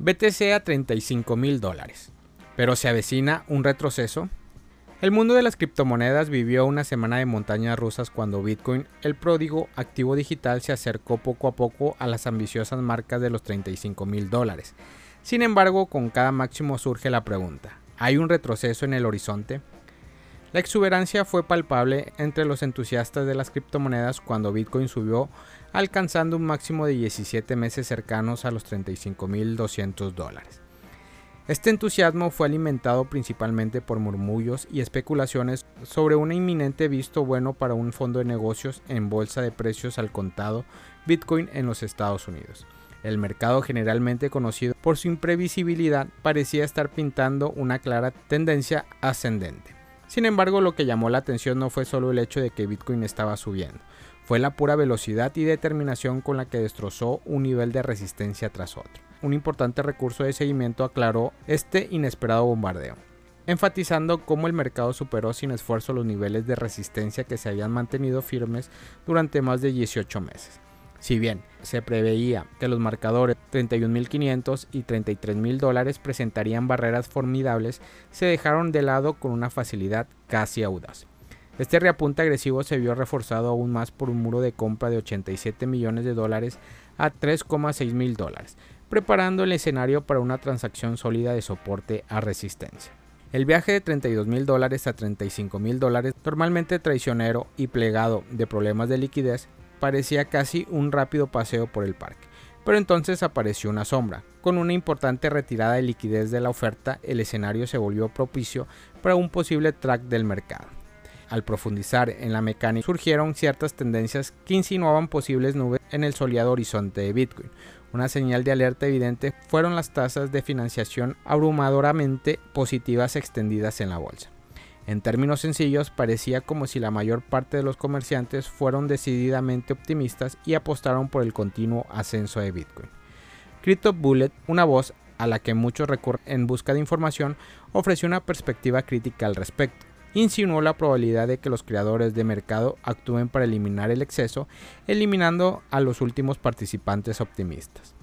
BTC a 35 mil dólares. Pero se avecina un retroceso. El mundo de las criptomonedas vivió una semana de montañas rusas cuando Bitcoin, el pródigo activo digital, se acercó poco a poco a las ambiciosas marcas de los 35 mil dólares. Sin embargo, con cada máximo surge la pregunta, ¿hay un retroceso en el horizonte? La exuberancia fue palpable entre los entusiastas de las criptomonedas cuando Bitcoin subió alcanzando un máximo de 17 meses cercanos a los 35.200 dólares. Este entusiasmo fue alimentado principalmente por murmullos y especulaciones sobre un inminente visto bueno para un fondo de negocios en bolsa de precios al contado Bitcoin en los Estados Unidos. El mercado generalmente conocido por su imprevisibilidad parecía estar pintando una clara tendencia ascendente. Sin embargo, lo que llamó la atención no fue solo el hecho de que Bitcoin estaba subiendo, fue la pura velocidad y determinación con la que destrozó un nivel de resistencia tras otro un importante recurso de seguimiento aclaró este inesperado bombardeo, enfatizando cómo el mercado superó sin esfuerzo los niveles de resistencia que se habían mantenido firmes durante más de 18 meses. Si bien se preveía que los marcadores 31.500 y 33.000 dólares presentarían barreras formidables, se dejaron de lado con una facilidad casi audaz. Este reapunte agresivo se vio reforzado aún más por un muro de compra de 87 millones de dólares a 3,6 mil dólares, preparando el escenario para una transacción sólida de soporte a resistencia. El viaje de 32 mil dólares a 35 mil dólares, normalmente traicionero y plegado de problemas de liquidez, parecía casi un rápido paseo por el parque. Pero entonces apareció una sombra. Con una importante retirada de liquidez de la oferta, el escenario se volvió propicio para un posible track del mercado. Al profundizar en la mecánica surgieron ciertas tendencias que insinuaban posibles nubes en el soleado horizonte de Bitcoin, una señal de alerta evidente fueron las tasas de financiación abrumadoramente positivas extendidas en la bolsa. En términos sencillos, parecía como si la mayor parte de los comerciantes fueron decididamente optimistas y apostaron por el continuo ascenso de Bitcoin. Crypto Bullet, una voz a la que muchos recurren en busca de información, ofreció una perspectiva crítica al respecto insinuó la probabilidad de que los creadores de mercado actúen para eliminar el exceso, eliminando a los últimos participantes optimistas.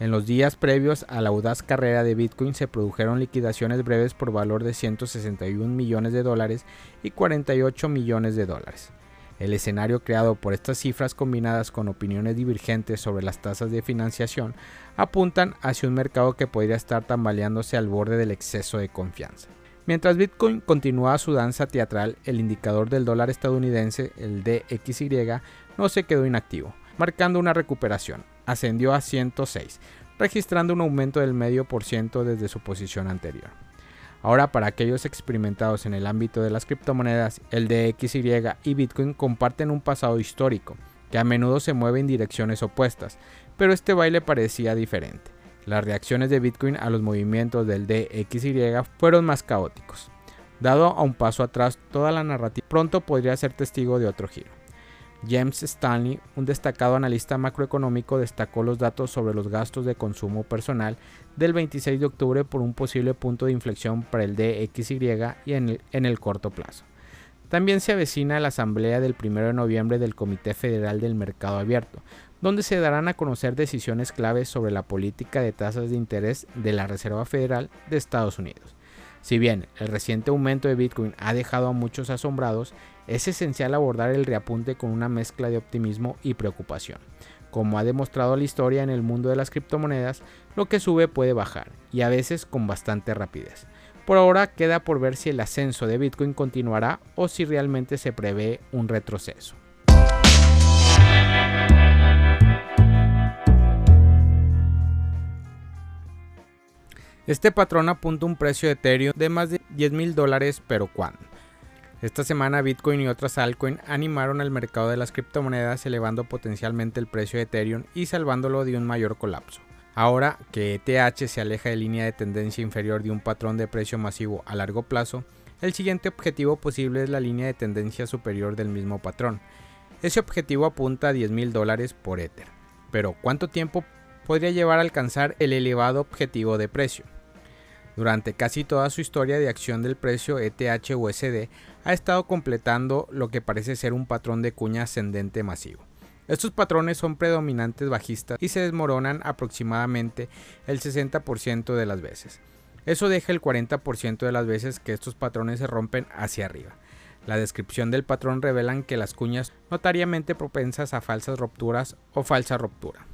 En los días previos a la audaz carrera de Bitcoin se produjeron liquidaciones breves por valor de 161 millones de dólares y 48 millones de dólares. El escenario creado por estas cifras combinadas con opiniones divergentes sobre las tasas de financiación apuntan hacia un mercado que podría estar tambaleándose al borde del exceso de confianza. Mientras Bitcoin continuaba su danza teatral, el indicador del dólar estadounidense, el DXY, no se quedó inactivo, marcando una recuperación. Ascendió a 106, registrando un aumento del medio por ciento desde su posición anterior. Ahora, para aquellos experimentados en el ámbito de las criptomonedas, el DXY y Bitcoin comparten un pasado histórico, que a menudo se mueve en direcciones opuestas, pero este baile parecía diferente. Las reacciones de Bitcoin a los movimientos del DXY fueron más caóticos. Dado a un paso atrás, toda la narrativa pronto podría ser testigo de otro giro. James Stanley, un destacado analista macroeconómico, destacó los datos sobre los gastos de consumo personal del 26 de octubre por un posible punto de inflexión para el DXY y en el, en el corto plazo. También se avecina la asamblea del 1 de noviembre del Comité Federal del Mercado Abierto, donde se darán a conocer decisiones claves sobre la política de tasas de interés de la Reserva Federal de Estados Unidos. Si bien el reciente aumento de Bitcoin ha dejado a muchos asombrados, es esencial abordar el reapunte con una mezcla de optimismo y preocupación. Como ha demostrado la historia en el mundo de las criptomonedas, lo que sube puede bajar, y a veces con bastante rapidez. Por ahora queda por ver si el ascenso de Bitcoin continuará o si realmente se prevé un retroceso. Este patrón apunta un precio de Ethereum de más de 10 mil dólares, pero ¿cuándo? Esta semana Bitcoin y otras altcoins animaron al mercado de las criptomonedas elevando potencialmente el precio de Ethereum y salvándolo de un mayor colapso. Ahora que ETH se aleja de línea de tendencia inferior de un patrón de precio masivo a largo plazo, el siguiente objetivo posible es la línea de tendencia superior del mismo patrón. Ese objetivo apunta a 10 mil dólares por Ether. Pero ¿cuánto tiempo podría llevar a alcanzar el elevado objetivo de precio? Durante casi toda su historia de acción del precio ETH-USD ha estado completando lo que parece ser un patrón de cuña ascendente masivo. Estos patrones son predominantes bajistas y se desmoronan aproximadamente el 60% de las veces. Eso deja el 40% de las veces que estos patrones se rompen hacia arriba. La descripción del patrón revelan que las cuñas notariamente propensas a falsas rupturas o falsa ruptura,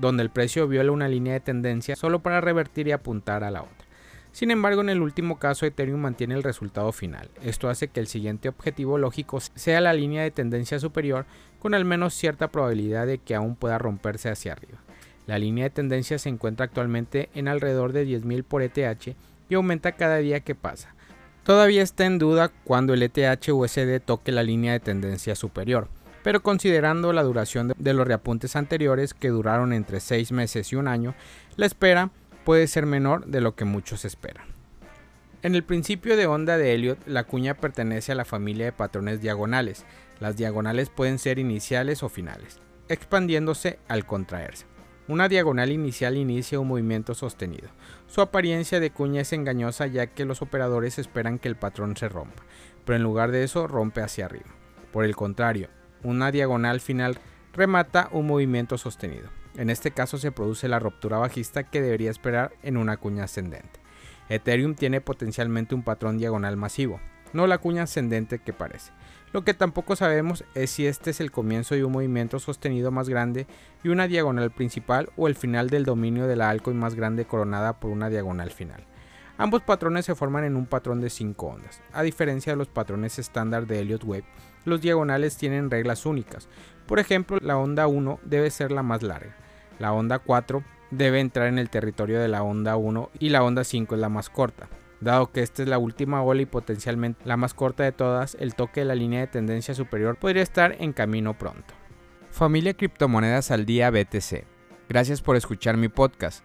donde el precio viola una línea de tendencia solo para revertir y apuntar a la otra. Sin embargo, en el último caso, Ethereum mantiene el resultado final. Esto hace que el siguiente objetivo lógico sea la línea de tendencia superior, con al menos cierta probabilidad de que aún pueda romperse hacia arriba. La línea de tendencia se encuentra actualmente en alrededor de 10.000 por ETH y aumenta cada día que pasa. Todavía está en duda cuando el ETH USD toque la línea de tendencia superior, pero considerando la duración de los reapuntes anteriores que duraron entre 6 meses y un año, la espera puede ser menor de lo que muchos esperan. En el principio de onda de Elliot, la cuña pertenece a la familia de patrones diagonales. Las diagonales pueden ser iniciales o finales, expandiéndose al contraerse. Una diagonal inicial inicia un movimiento sostenido. Su apariencia de cuña es engañosa ya que los operadores esperan que el patrón se rompa, pero en lugar de eso rompe hacia arriba. Por el contrario, una diagonal final remata un movimiento sostenido. En este caso se produce la ruptura bajista que debería esperar en una cuña ascendente. Ethereum tiene potencialmente un patrón diagonal masivo, no la cuña ascendente que parece. Lo que tampoco sabemos es si este es el comienzo de un movimiento sostenido más grande y una diagonal principal o el final del dominio de la altcoin más grande coronada por una diagonal final. Ambos patrones se forman en un patrón de 5 ondas. A diferencia de los patrones estándar de Elliott Wave, los diagonales tienen reglas únicas. Por ejemplo, la onda 1 debe ser la más larga, la onda 4 debe entrar en el territorio de la onda 1 y la onda 5 es la más corta. Dado que esta es la última ola y potencialmente la más corta de todas, el toque de la línea de tendencia superior podría estar en camino pronto. Familia Criptomonedas al Día BTC. Gracias por escuchar mi podcast.